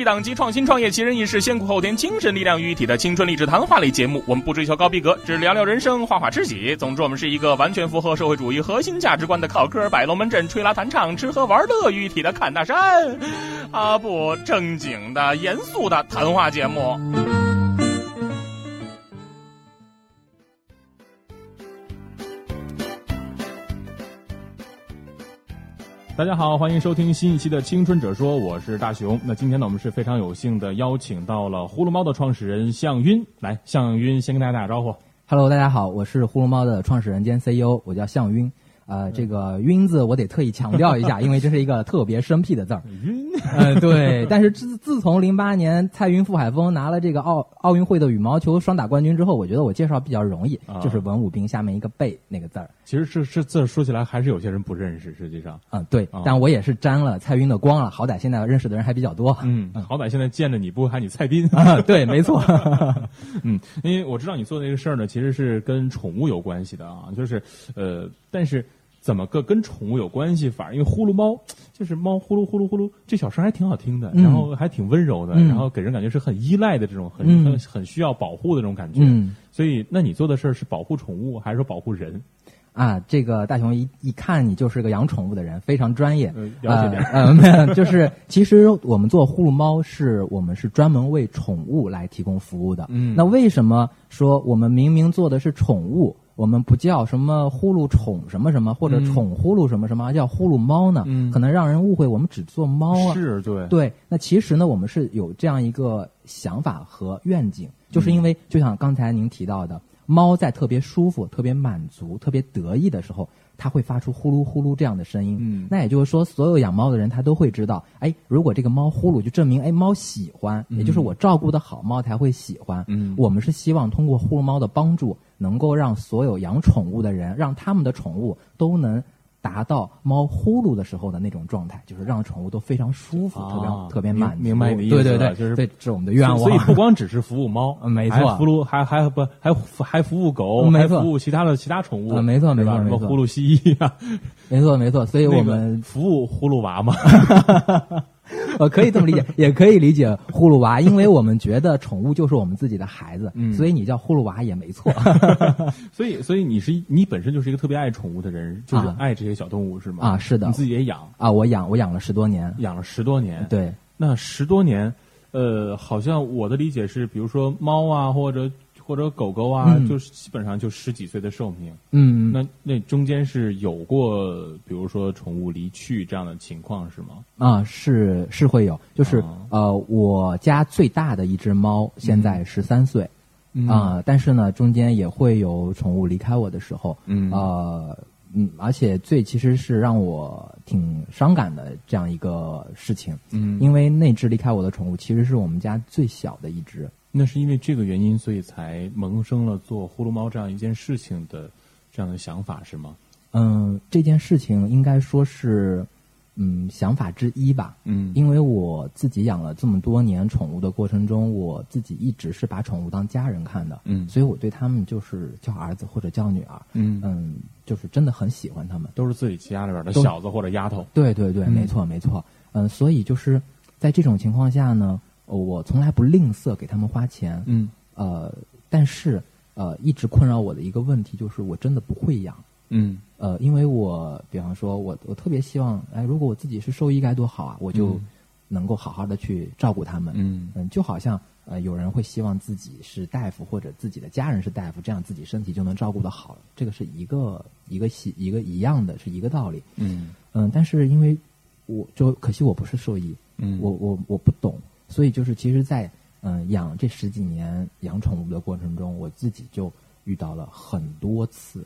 一档集创新创业、奇人异事、先苦后甜、精神力量于一体的青春励志谈话类节目。我们不追求高逼格，只聊聊人生、画画知己。总之，我们是一个完全符合社会主义核心价值观的靠科摆龙门阵、吹拉弹唱、吃喝玩乐于一体的侃大山。啊，不正经的、严肃的谈话节目。大家好，欢迎收听新一期的《青春者说》，我是大熊。那今天呢，我们是非常有幸的邀请到了呼噜猫的创始人向晕。来，向晕先跟大家打个招呼。Hello，大家好，我是呼噜猫的创始人兼 CEO，我叫向晕。呃，这个“晕”字我得特意强调一下，因为这是一个特别生僻的字儿。晕，呃，对。但是自自从零八年蔡云傅海峰拿了这个奥奥运会的羽毛球双打冠军之后，我觉得我介绍比较容易，就是文武兵下面一个“贝”那个字儿。其实这这字说起来还是有些人不认识，实际上。嗯，对。但我也是沾了蔡云的光了，好歹现在认识的人还比较多。嗯，好歹现在见着你不会喊你蔡斌。啊，对，没错。嗯，因为我知道你做的这个事儿呢，其实是跟宠物有关系的啊，就是呃，但是。怎么个跟宠物有关系法？因为呼噜猫 就是猫呼噜呼噜呼噜，这小声还挺好听的，然后还挺温柔的，然后给人感觉是很依赖的这种，很很很需要保护的这种感觉。所以，那你做的事儿是保护宠物，还是说保护人？啊，这个大熊一一看你就是个养宠物的人，非常专业。了解点。呃，没有，就是其实我们做呼噜猫，是我们是专门为宠物来提供服务的。嗯。那为什么说我们明明做的是宠物？我们不叫什么呼噜宠什么什么，或者宠呼噜什么什么，叫呼噜猫呢？可能让人误会我们只做猫啊。是，对。对，那其实呢，我们是有这样一个想法和愿景，就是因为就像刚才您提到的，猫在特别舒服、特别满足、特别得意的时候，它会发出呼噜呼噜这样的声音。嗯。那也就是说，所有养猫的人他都会知道，哎，如果这个猫呼噜，就证明哎猫喜欢，也就是我照顾的好，猫才会喜欢。嗯。我们是希望通过呼噜猫的帮助。能够让所有养宠物的人，让他们的宠物都能达到猫呼噜的时候的那种状态，就是让宠物都非常舒服，特别特别满足。明白你的意思，对对对，就是这是我们的愿望。所以不光只是服务猫，没错，呼噜还还不还还服务狗，没错，服务其他的其他宠物，没错没错，什么呼噜蜥蜴啊，没错没错。所以我们服务呼噜娃嘛。呃，可以这么理解，也可以理解呼噜娃，因为我们觉得宠物就是我们自己的孩子，所以你叫呼噜娃也没错。所以，所以你是你本身就是一个特别爱宠物的人，就是爱这些小动物是吗？啊，是的，你自己也养啊？我养，我养了十多年，养了十多年。对，那十多年，呃，好像我的理解是，比如说猫啊，或者。或者狗狗啊，就是基本上就十几岁的寿命。嗯，那那中间是有过，比如说宠物离去这样的情况是吗？啊，是是会有，就是呃，我家最大的一只猫现在十三岁，啊，但是呢，中间也会有宠物离开我的时候。嗯，呃，嗯，而且最其实是让我挺伤感的这样一个事情。嗯，因为那只离开我的宠物其实是我们家最小的一只。那是因为这个原因，所以才萌生了做呼噜猫这样一件事情的这样的想法，是吗？嗯，这件事情应该说是嗯想法之一吧。嗯，因为我自己养了这么多年宠物的过程中，我自己一直是把宠物当家人看的。嗯，所以我对他们就是叫儿子或者叫女儿。嗯嗯，就是真的很喜欢他们，都是自己家里边的小子或者丫头。对对对，没错没错。嗯，所以就是在这种情况下呢。我从来不吝啬给他们花钱，嗯，呃，但是呃，一直困扰我的一个问题就是，我真的不会养，嗯，呃，因为我比方说，我我特别希望，哎，如果我自己是兽医该多好啊，我就能够好好的去照顾他们，嗯。嗯，就好像呃，有人会希望自己是大夫或者自己的家人是大夫，这样自己身体就能照顾的好，这个是一个一个系一个一样的是一个道理，嗯。嗯，但是因为我就可惜我不是兽医，嗯，我我我不懂。所以就是，其实，在嗯养这十几年养宠物的过程中，我自己就遇到了很多次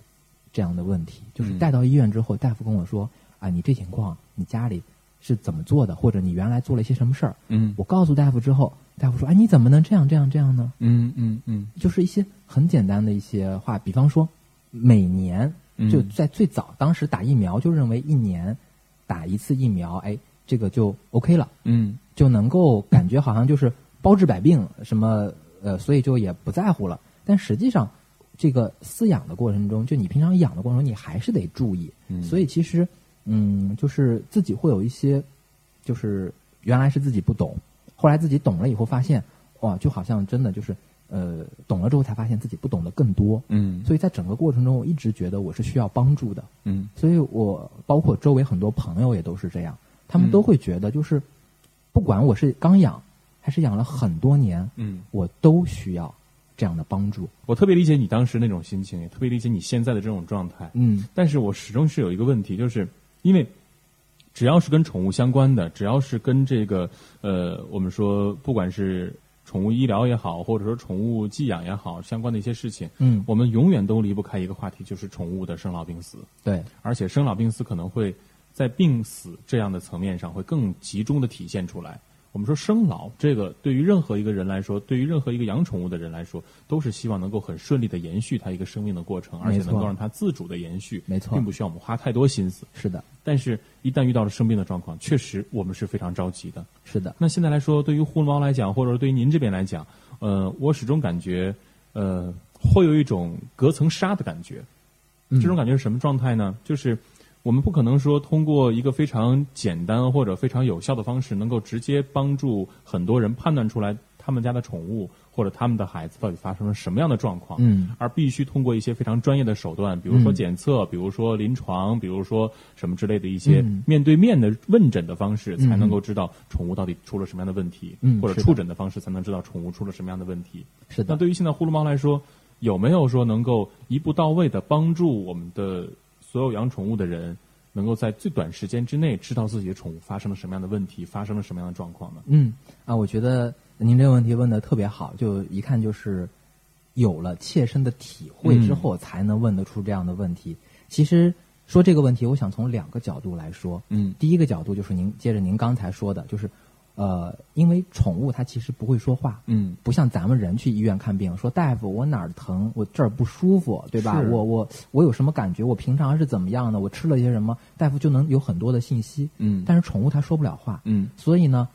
这样的问题。就是带到医院之后，大夫跟我说：“啊，你这情况，你家里是怎么做的？或者你原来做了一些什么事儿？”嗯，我告诉大夫之后，大夫说：“哎，你怎么能这样这样这样呢？”嗯嗯嗯，就是一些很简单的一些话，比方说，每年就在最早当时打疫苗，就认为一年打一次疫苗，哎，这个就 OK 了。嗯。就能够感觉好像就是包治百病，什么呃，所以就也不在乎了。但实际上，这个饲养的过程中，就你平常养的过程中，你还是得注意。所以其实，嗯，就是自己会有一些，就是原来是自己不懂，后来自己懂了以后，发现哇，就好像真的就是呃，懂了之后才发现自己不懂得更多。嗯，所以在整个过程中，我一直觉得我是需要帮助的。嗯，所以我包括周围很多朋友也都是这样，他们都会觉得就是不管我是刚养还是养了很多年，嗯，我都需要这样的帮助。我特别理解你当时那种心情，也特别理解你现在的这种状态。嗯，但是我始终是有一个问题，就是因为。只要是跟宠物相关的，只要是跟这个呃，我们说不管是宠物医疗也好，或者说宠物寄养也好，相关的一些事情，嗯，我们永远都离不开一个话题，就是宠物的生老病死。对，而且生老病死可能会在病死这样的层面上会更集中的体现出来。我们说生老这个对于任何一个人来说，对于任何一个养宠物的人来说，都是希望能够很顺利的延续它一个生命的过程，而且能够让它自主的延续，没错，并不需要我们花太多心思。是的，但是一旦遇到了生病的状况，确实我们是非常着急的。是的。那现在来说，对于呼噜猫来讲，或者对于您这边来讲，呃，我始终感觉，呃，会有一种隔层纱的感觉。这种感觉是什么状态呢？就是。我们不可能说通过一个非常简单或者非常有效的方式，能够直接帮助很多人判断出来他们家的宠物或者他们的孩子到底发生了什么样的状况。嗯，而必须通过一些非常专业的手段，比如说检测，比如说临床，比如说什么之类的一些面对面的问诊的方式，才能够知道宠物到底出了什么样的问题，或者触诊的方式才能知道宠物出了什么样的问题。是的。那对于现在呼噜猫来说，有没有说能够一步到位的帮助我们的？所有养宠物的人能够在最短时间之内知道自己的宠物发生了什么样的问题，发生了什么样的状况呢？嗯，啊，我觉得您这个问题问的特别好，就一看就是有了切身的体会之后才能问得出这样的问题。其实说这个问题，我想从两个角度来说。嗯，第一个角度就是您接着您刚才说的，就是。呃，因为宠物它其实不会说话，嗯，不像咱们人去医院看病，说大夫我哪儿疼，我这儿不舒服，对吧？我我我有什么感觉？我平常是怎么样的？我吃了些什么？大夫就能有很多的信息，嗯。但是宠物它说不了话，嗯。所以呢，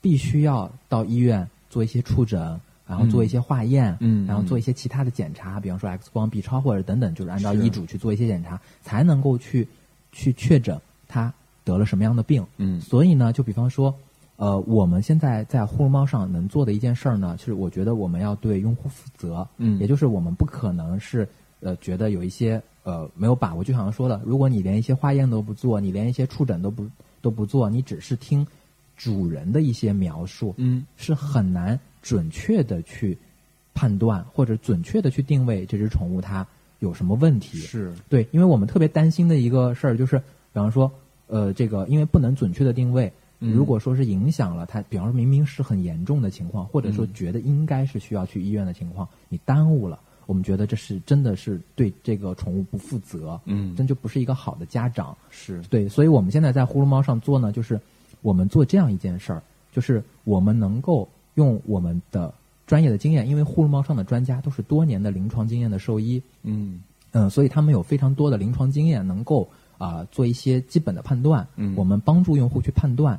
必须要到医院做一些触诊，然后做一些化验，嗯，然后做一些其他的检查，比方说 X 光、B 超或者等等，就是按照医嘱去做一些检查，才能够去去确诊它得了什么样的病，嗯。所以呢，就比方说。呃，我们现在在呼噜猫上能做的一件事儿呢，是我觉得我们要对用户负责，嗯，也就是我们不可能是呃觉得有一些呃没有把握，就像说的，如果你连一些化验都不做，你连一些触诊都不都不做，你只是听主人的一些描述，嗯，是很难准确的去判断或者准确的去定位这只宠物它有什么问题，是。对，因为我们特别担心的一个事儿就是，比方说呃这个因为不能准确的定位。如果说是影响了它，比方说明明是很严重的情况，或者说觉得应该是需要去医院的情况，你耽误了，我们觉得这是真的是对这个宠物不负责，嗯，真就不是一个好的家长，是。对，所以我们现在在呼噜猫上做呢，就是我们做这样一件事儿，就是我们能够用我们的专业的经验，因为呼噜猫上的专家都是多年的临床经验的兽医，嗯。嗯，所以他们有非常多的临床经验，能够啊做一些基本的判断，嗯，我们帮助用户去判断。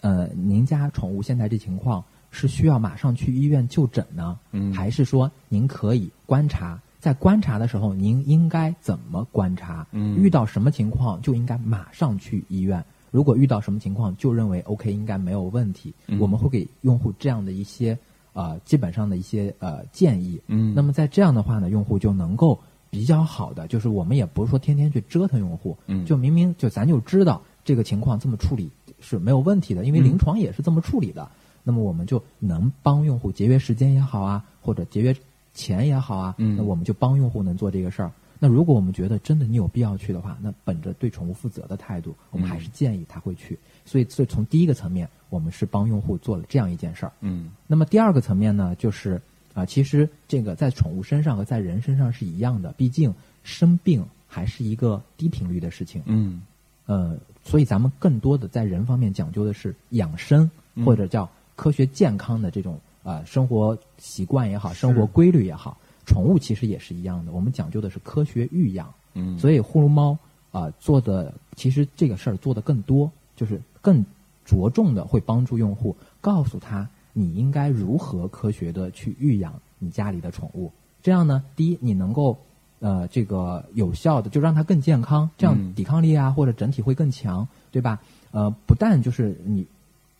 呃，您家宠物现在这情况是需要马上去医院就诊呢，嗯，还是说您可以观察？在观察的时候，您应该怎么观察？嗯，遇到什么情况就应该马上去医院。如果遇到什么情况就认为 OK 应该没有问题，我们会给用户这样的一些呃基本上的一些呃建议。嗯，那么在这样的话呢，用户就能够比较好的，就是我们也不是说天天去折腾用户，嗯，就明明就咱就知道这个情况这么处理。是没有问题的，因为临床也是这么处理的。那么我们就能帮用户节约时间也好啊，或者节约钱也好啊。那我们就帮用户能做这个事儿。那如果我们觉得真的你有必要去的话，那本着对宠物负责的态度，我们还是建议他会去。所以，所以从第一个层面，我们是帮用户做了这样一件事儿。嗯。那么第二个层面呢，就是啊，其实这个在宠物身上和在人身上是一样的，毕竟生病还是一个低频率的事情。嗯。呃，所以咱们更多的在人方面讲究的是养生，或者叫科学健康的这种啊生活习惯也好，生活规律也好。宠物其实也是一样的，我们讲究的是科学育养。嗯，所以呼噜猫啊做的其实这个事儿做的更多，就是更着重的会帮助用户，告诉他你应该如何科学的去育养你家里的宠物。这样呢，第一你能够。呃，这个有效的就让它更健康，这样抵抗力啊或者整体会更强，对吧？呃，不但就是你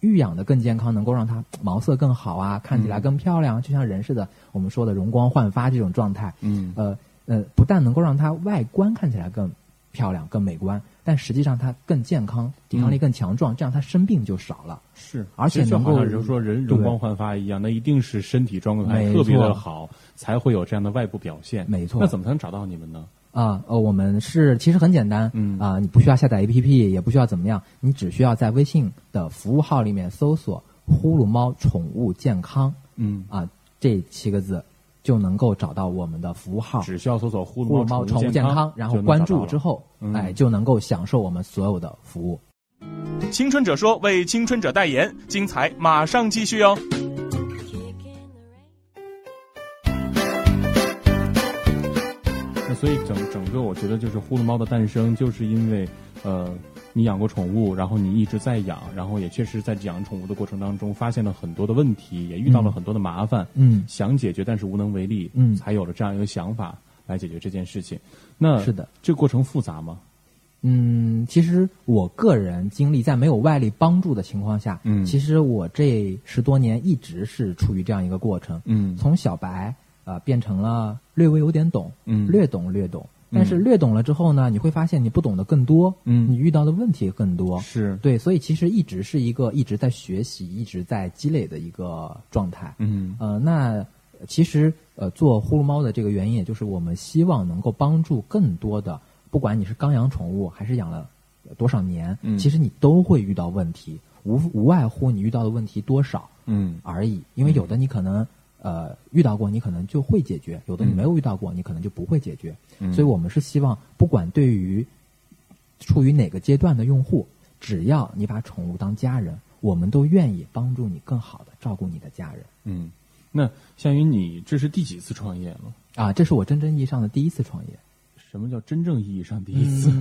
育养的更健康，能够让它毛色更好啊，看起来更漂亮，就像人似的，我们说的容光焕发这种状态。嗯，呃呃，不但能够让它外观看起来更漂亮、更美观，但实际上它更健康，抵抗力更强壮，这样它生病就少了。是，而且能够，就像说人容光焕发一样，那一定是身体状态特别的好，才会有这样的外部表现。没错。那怎么才能找到你们呢？啊，呃，我们是其实很简单，嗯啊，你不需要下载 APP，也不需要怎么样，你只需要在微信的服务号里面搜索“呼噜猫宠物健康”，嗯啊，这七个字就能够找到我们的服务号。只需要搜索“呼噜猫宠物健康”，然后关注之后，哎，就能够享受我们所有的服务。青春者说为青春者代言，精彩马上继续哦。所以整整个，我觉得就是呼噜猫的诞生，就是因为，呃，你养过宠物，然后你一直在养，然后也确实在养宠物的过程当中，发现了很多的问题，也遇到了很多的麻烦，嗯，想解决但是无能为力，嗯，才有了这样一个想法来解决这件事情。那是的，这个过程复杂吗？嗯，其实我个人经历在没有外力帮助的情况下，嗯，其实我这十多年一直是处于这样一个过程，嗯，从小白。啊，变成了略微有点懂，嗯，略懂略懂，但是略懂了之后呢，你会发现你不懂得更多，嗯，你遇到的问题更多，是。对，所以其实一直是一个一直在学习、一直在积累的一个状态，嗯，呃，那其实呃做呼噜猫的这个原因，也就是我们希望能够帮助更多的，不管你是刚养宠物还是养了多少年，嗯，其实你都会遇到问题，无无外乎你遇到的问题多少，嗯。而已，因为有的你可能。呃，遇到过你可能就会解决，有的你没有遇到过，你可能就不会解决。所以我们是希望，不管对于处于哪个阶段的用户，只要你把宠物当家人，我们都愿意帮助你更好的照顾你的家人。嗯，那项云你这是第几次创业了？啊，这是我真正意义上的第一次创业。什么叫真正意义上第一次？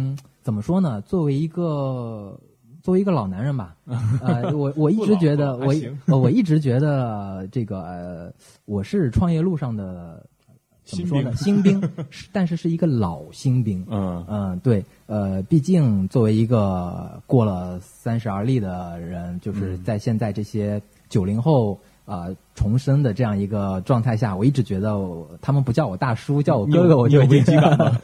怎么说呢？作为一个。作为一个老男人吧，呃，我我一直觉得我我一直觉得这个呃，我是创业路上的怎么说呢？新兵，但是是一个老新兵。嗯嗯，对，呃，毕竟作为一个过了三十而立的人，就是在现在这些九零后啊重生的这样一个状态下，我一直觉得他们不叫我大叔，叫我哥哥，我就有危机感吗？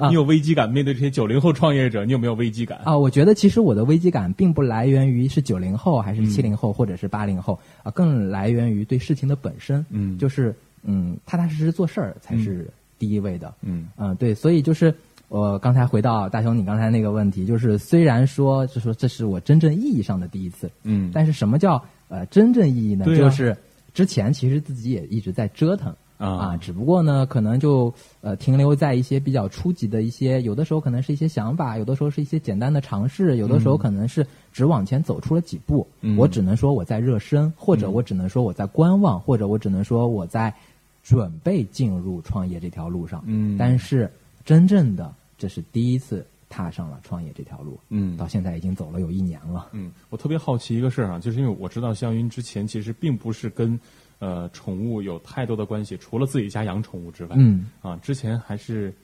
你有危机感？面对这些九零后创业者，你有没有危机感？啊，我觉得其实我的危机感并不来源于是九零后还是七零后或者是八零后啊，更来源于对事情的本身。嗯，就是嗯，踏踏实实做事儿才是第一位的。嗯嗯，对，所以就是我刚才回到大雄你刚才那个问题，就是虽然说就说这是我真正意义上的第一次，嗯，但是什么叫呃真正意义呢？就是之前其实自己也一直在折腾。啊，只不过呢，可能就呃停留在一些比较初级的一些，有的时候可能是一些想法，有的时候是一些简单的尝试，有的时候可能是只往前走出了几步。我只能说我在热身，或者我只能说我在观望，或者我只能说我在准备进入创业这条路上。嗯，但是真正的这是第一次踏上了创业这条路。嗯，到现在已经走了有一年了。嗯，我特别好奇一个事儿啊，就是因为我知道香云之前其实并不是跟。呃，宠物有太多的关系，除了自己家养宠物之外，嗯，啊，之前还是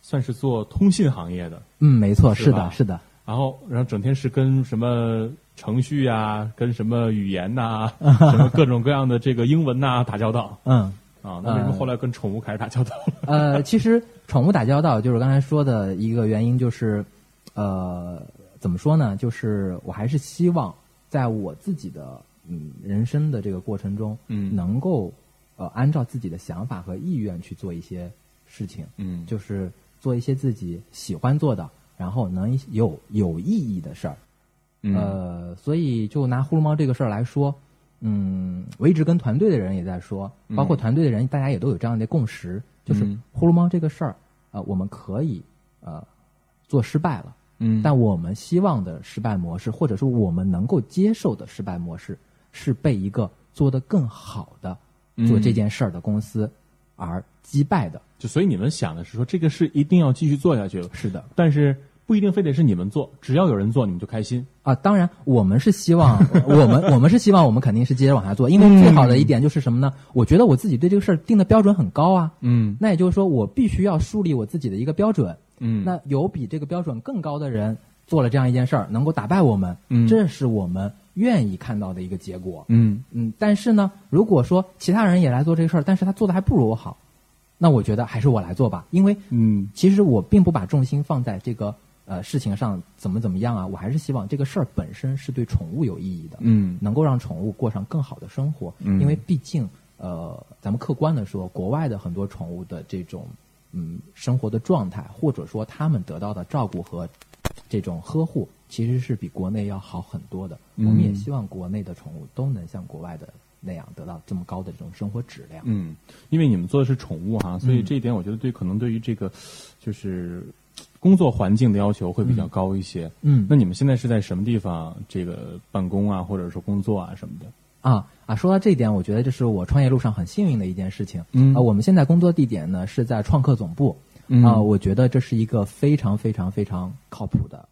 算是做通信行业的，嗯，没错，是的，是的。然后，然后整天是跟什么程序啊，跟什么语言呐，什么各种各样的这个英文呐打交道，嗯，啊，那为什么后来跟宠物开始打交道？呃，其实宠物打交道就是刚才说的一个原因，就是呃，怎么说呢？就是我还是希望在我自己的。嗯，人生的这个过程中，嗯，能够呃按照自己的想法和意愿去做一些事情，嗯，就是做一些自己喜欢做的，然后能有有意义的事儿，呃，所以就拿呼噜猫这个事儿来说，嗯，我一直跟团队的人也在说，包括团队的人，大家也都有这样的共识，就是呼噜猫这个事儿，呃，我们可以呃做失败了，嗯，但我们希望的失败模式，或者说我们能够接受的失败模式。是被一个做得更好的做这件事儿的公司而击败的，就所以你们想的是说这个事一定要继续做下去了，是的，但是不一定非得是你们做，只要有人做你们就开心啊。当然，我们是希望 我们我们是希望我们肯定是接着往下做，因为最好的一点就是什么呢？我觉得我自己对这个事儿定的标准很高啊，嗯，那也就是说我必须要树立我自己的一个标准，嗯，那有比这个标准更高的人做了这样一件事儿，能够打败我们，嗯，这是我们。愿意看到的一个结果。嗯嗯，但是呢，如果说其他人也来做这个事儿，但是他做的还不如我好，那我觉得还是我来做吧，因为嗯，其实我并不把重心放在这个呃事情上怎么怎么样啊，我还是希望这个事儿本身是对宠物有意义的，嗯，能够让宠物过上更好的生活，嗯，因为毕竟呃，咱们客观的说，国外的很多宠物的这种嗯生活的状态，或者说他们得到的照顾和这种呵护。其实是比国内要好很多的。我们也希望国内的宠物都能像国外的那样得到这么高的这种生活质量。嗯，因为你们做的是宠物哈，所以这一点我觉得对可能对于这个就是工作环境的要求会比较高一些。嗯，那你们现在是在什么地方这个办公啊，或者说工作啊什么的？啊啊，说到这一点，我觉得这是我创业路上很幸运的一件事情。嗯啊，我们现在工作地点呢是在创客总部。嗯啊，我觉得这是一个非常非常非常靠谱的。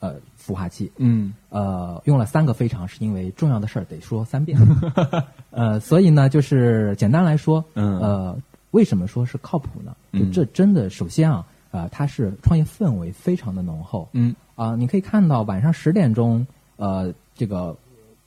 呃，孵化器，嗯，呃，用了三个非常，是因为重要的事儿得说三遍，呃，所以呢，就是简单来说，嗯，呃，为什么说是靠谱呢？就这真的，首先啊，呃，它是创业氛围非常的浓厚，嗯，啊，你可以看到晚上十点钟，呃，这个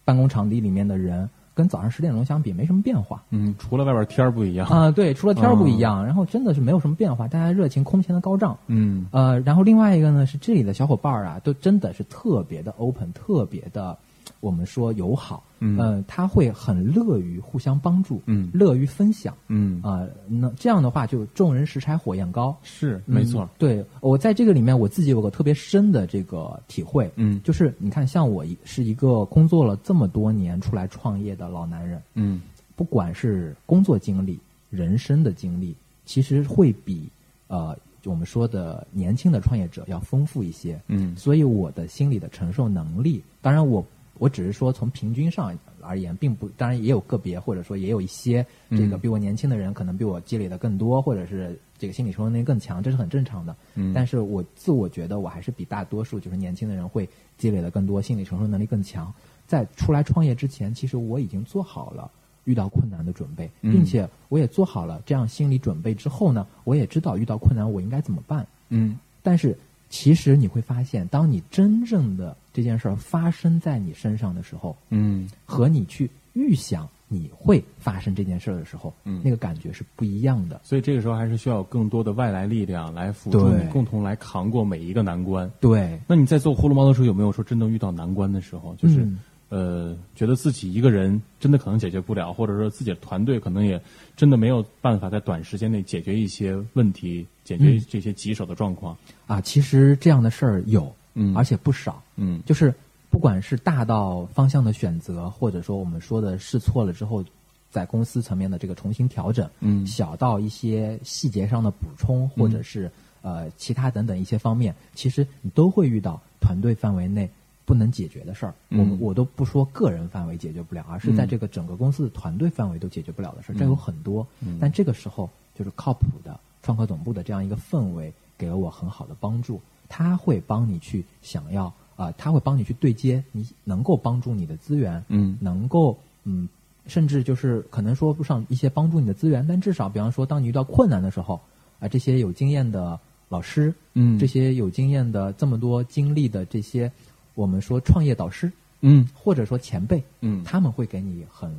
办公场地里面的人。跟早上十点钟相比没什么变化，嗯，除了外边天儿不一样啊，对，除了天儿不一样，然后真的是没有什么变化，大家热情空前的高涨，嗯，呃，然后另外一个呢是这里的小伙伴儿啊，都真的是特别的 open，特别的。我们说友好，嗯，他会很乐于互相帮助，嗯，乐于分享，嗯。啊，那这样的话就众人拾柴火焰高，是没错。对我在这个里面，我自己有个特别深的这个体会，嗯，就是你看，像我是一个工作了这么多年出来创业的老男人，嗯，不管是工作经历、人生的经历，其实会比呃我们说的年轻的创业者要丰富一些，嗯，所以我的心理的承受能力，当然我。我只是说，从平均上而言，并不，当然也有个别，或者说也有一些这个比我年轻的人，可能比我积累的更多，或者是这个心理承受能力更强，这是很正常的。嗯，但是我自我觉得，我还是比大多数就是年轻的人会积累的更多，心理承受能力更强。在出来创业之前，其实我已经做好了遇到困难的准备，并且我也做好了这样心理准备之后呢，我也知道遇到困难我应该怎么办。嗯，但是。其实你会发现，当你真正的这件事儿发生在你身上的时候，嗯，和你去预想你会发生这件事儿的时候，嗯，那个感觉是不一样的。所以这个时候还是需要更多的外来力量来辅助你，共同来扛过每一个难关。对。那你在做呼噜猫的时候，有没有说真正遇到难关的时候？就是。呃，觉得自己一个人真的可能解决不了，或者说自己的团队可能也真的没有办法在短时间内解决一些问题，解决这些棘手的状况啊。其实这样的事儿有，嗯，而且不少，嗯，就是不管是大到方向的选择，或者说我们说的试错了之后，在公司层面的这个重新调整，嗯，小到一些细节上的补充，或者是呃其他等等一些方面，其实你都会遇到团队范围内。不能解决的事儿，我们我都不说个人范围解决不了，而是在这个整个公司的团队范围都解决不了的事儿，这有很多。但这个时候，就是靠谱的创客总部的这样一个氛围，给了我很好的帮助。他会帮你去想要啊，他会帮你去对接，你能够帮助你的资源，嗯，能够嗯，甚至就是可能说不上一些帮助你的资源，但至少，比方说，当你遇到困难的时候，啊，这些有经验的老师，嗯，这些有经验的这么多经历的这些。我们说创业导师，嗯，或者说前辈，嗯，他们会给你很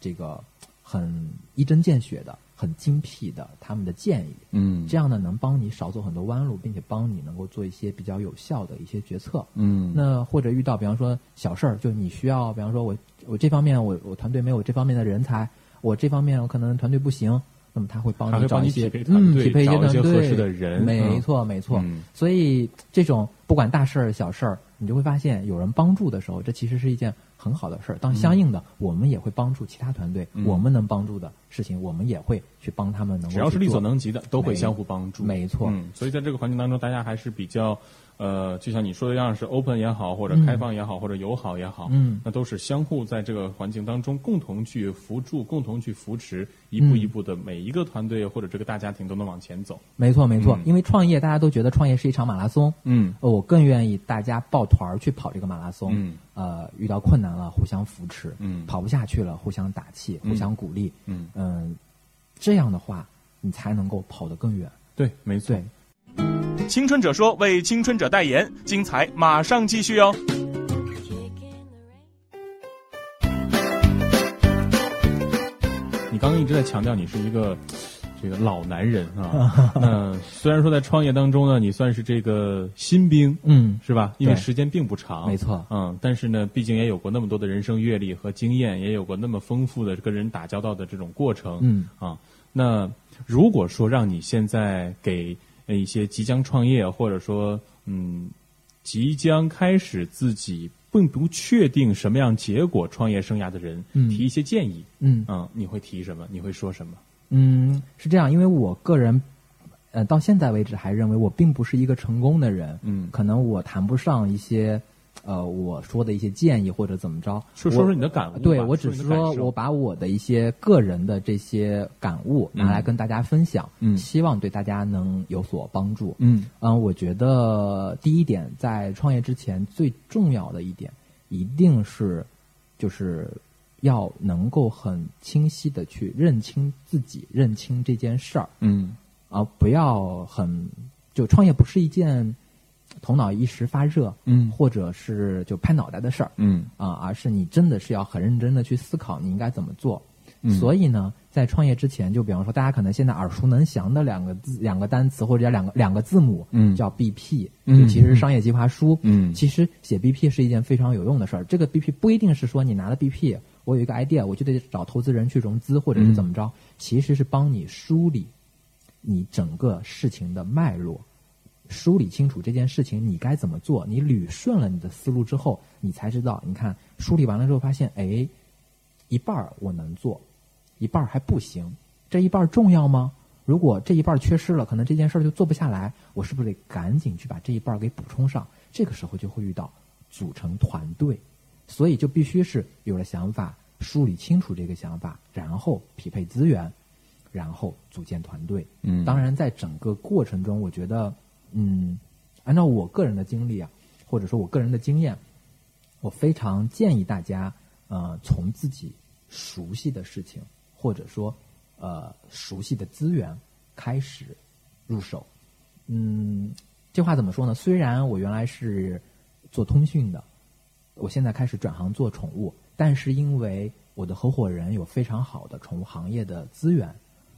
这个很一针见血的、很精辟的他们的建议，嗯，这样呢能帮你少走很多弯路，并且帮你能够做一些比较有效的一些决策，嗯，那或者遇到比方说小事儿，就你需要，比方说我我这方面我我团队没有这方面的人才，我这方面我可能团队不行。那么他会帮你找一些嗯匹配一些团队合适的人，没错没错。所以这种不管大事儿小事儿，你就会发现有人帮助的时候，这其实是一件很好的事儿。当相应的，我们也会帮助其他团队，我们能帮助的事情，我们也会去帮他们。能只要是力所能及的，都会相互帮助。没错。所以在这个环境当中，大家还是比较。呃，就像你说的一样，是 open 也好，或者开放也好，或者友好也好，嗯，那都是相互在这个环境当中共同去扶助、共同去扶持，一步一步的每一个团队或者这个大家庭都能往前走。没错，没错，因为创业大家都觉得创业是一场马拉松，嗯，我更愿意大家抱团儿去跑这个马拉松，嗯，呃，遇到困难了互相扶持，嗯，跑不下去了互相打气、互相鼓励，嗯。嗯，这样的话你才能够跑得更远。对，没错。青春者说为青春者代言精彩马上继续哦。你刚刚一直在强调你是一个 这个老男人啊。那虽然说在创业当中呢你算是这个新兵嗯。是吧？因为时间并不长。没错。嗯但是呢毕竟也有过那么多的人生阅历和经验也有过那么丰富的跟人打交道的这种过程。嗯。啊那如果说让你现在给一些即将创业或者说嗯即将开始自己并不确定什么样结果创业生涯的人，提一些建议，嗯嗯，你会提什么？你会说什么？嗯，是这样，因为我个人呃到现在为止还认为我并不是一个成功的人，嗯，可能我谈不上一些。呃，我说的一些建议或者怎么着，说说说你的感悟。对我只是说我把我的一些个人的这些感悟拿来跟大家分享，嗯，希望对大家能有所帮助。嗯嗯，我觉得第一点，在创业之前最重要的一点，一定是就是要能够很清晰的去认清自己，认清这件事儿。嗯啊，不要很就创业不是一件。头脑一时发热，嗯，或者是就拍脑袋的事儿，嗯。啊，而是你真的是要很认真的去思考你应该怎么做。嗯，所以呢，在创业之前，就比方说大家可能现在耳熟能详的两个字、两个单词或者叫两个两个字母，嗯，叫 BP，就其实是商业计划书。嗯，其实写 BP 是一件非常有用的事儿。这个 BP 不一定是说你拿了 BP，我有一个 idea，我就得找投资人去融资或者是怎么着，其实是帮你梳理你整个事情的脉络。梳理清楚这件事情，你该怎么做？你捋顺了你的思路之后，你才知道。你看，梳理完了之后，发现，哎，一半儿我能做，一半儿还不行。这一半儿重要吗？如果这一半儿缺失了，可能这件事儿就做不下来。我是不是得赶紧去把这一半儿给补充上？这个时候就会遇到组成团队，所以就必须是有了想法，梳理清楚这个想法，然后匹配资源，然后组建团队。嗯，当然，在整个过程中，我觉得。嗯，按照我个人的经历啊，或者说我个人的经验，我非常建议大家，呃，从自己熟悉的事情，或者说呃熟悉的资源开始入手。嗯，这话怎么说呢？虽然我原来是做通讯的，我现在开始转行做宠物，但是因为我的合伙人有非常好的宠物行业的资源，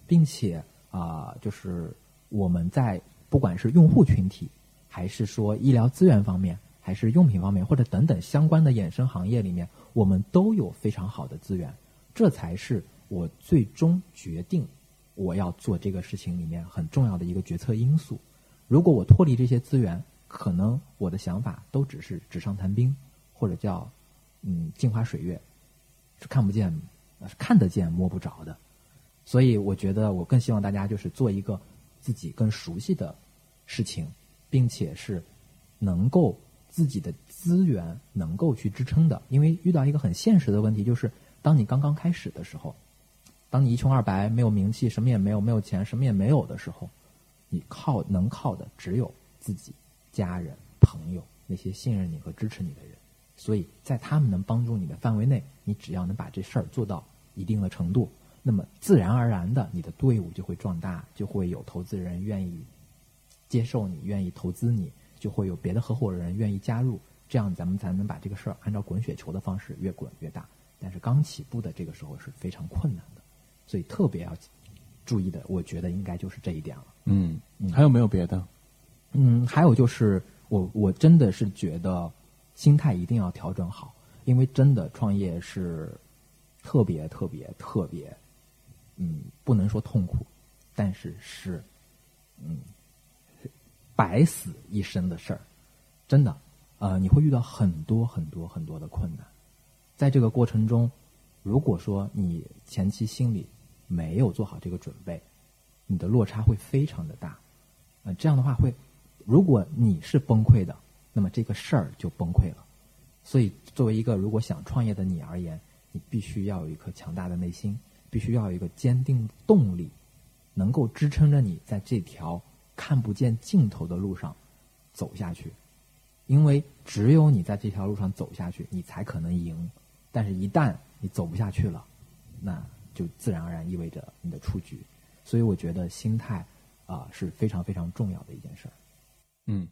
并且啊，就是我们在。不管是用户群体，还是说医疗资源方面，还是用品方面，或者等等相关的衍生行业里面，我们都有非常好的资源，这才是我最终决定我要做这个事情里面很重要的一个决策因素。如果我脱离这些资源，可能我的想法都只是纸上谈兵，或者叫嗯镜花水月，是看不见，是看得见摸不着的。所以我觉得我更希望大家就是做一个自己更熟悉的。事情，并且是能够自己的资源能够去支撑的，因为遇到一个很现实的问题，就是当你刚刚开始的时候，当你一穷二白、没有名气、什么也没有、没有钱、什么也没有的时候，你靠能靠的只有自己、家人、朋友那些信任你和支持你的人，所以在他们能帮助你的范围内，你只要能把这事儿做到一定的程度，那么自然而然的，你的队伍就会壮大，就会有投资人愿意。接受你愿意投资你，就会有别的合伙人愿意加入，这样咱们才能把这个事儿按照滚雪球的方式越滚越大。但是刚起步的这个时候是非常困难的，所以特别要注意的，我觉得应该就是这一点了。嗯，还有没有别的？嗯，还有就是我我真的是觉得心态一定要调整好，因为真的创业是特别特别特别，嗯，不能说痛苦，但是是嗯。百死一生的事儿，真的，呃，你会遇到很多很多很多的困难。在这个过程中，如果说你前期心里没有做好这个准备，你的落差会非常的大。呃，这样的话会，如果你是崩溃的，那么这个事儿就崩溃了。所以，作为一个如果想创业的你而言，你必须要有一颗强大的内心，必须要有一个坚定的动力，能够支撑着你在这条。看不见尽头的路上走下去，因为只有你在这条路上走下去，你才可能赢。但是，一旦你走不下去了，那就自然而然意味着你的出局。所以，我觉得心态啊是非常非常重要的一件事儿。嗯。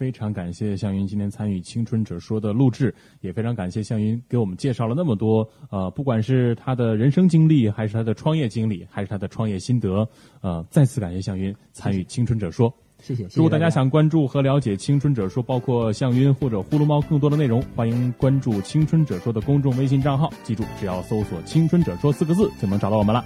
非常感谢向云今天参与《青春者说》的录制，也非常感谢向云给我们介绍了那么多，呃，不管是他的人生经历，还是他的创业经历，还是他的创业心得，呃，再次感谢向云参与《青春者说》。谢谢。如果大家想关注和了解《青春者说》，包括向云或者呼噜猫更多的内容，欢迎关注《青春者说》的公众微信账号。记住，只要搜索“青春者说”四个字，就能找到我们了。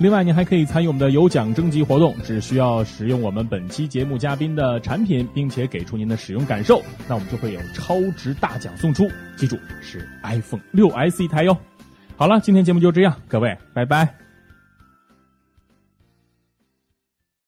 另外，您还可以参与我们的有奖征集活动，只需要使用我们本期节目嘉宾的产品，并且给出您的使用感受，那我们就会有超值大奖送出。记住，是 iPhone 六 S 一台哟。好了，今天节目就这样，各位，拜拜。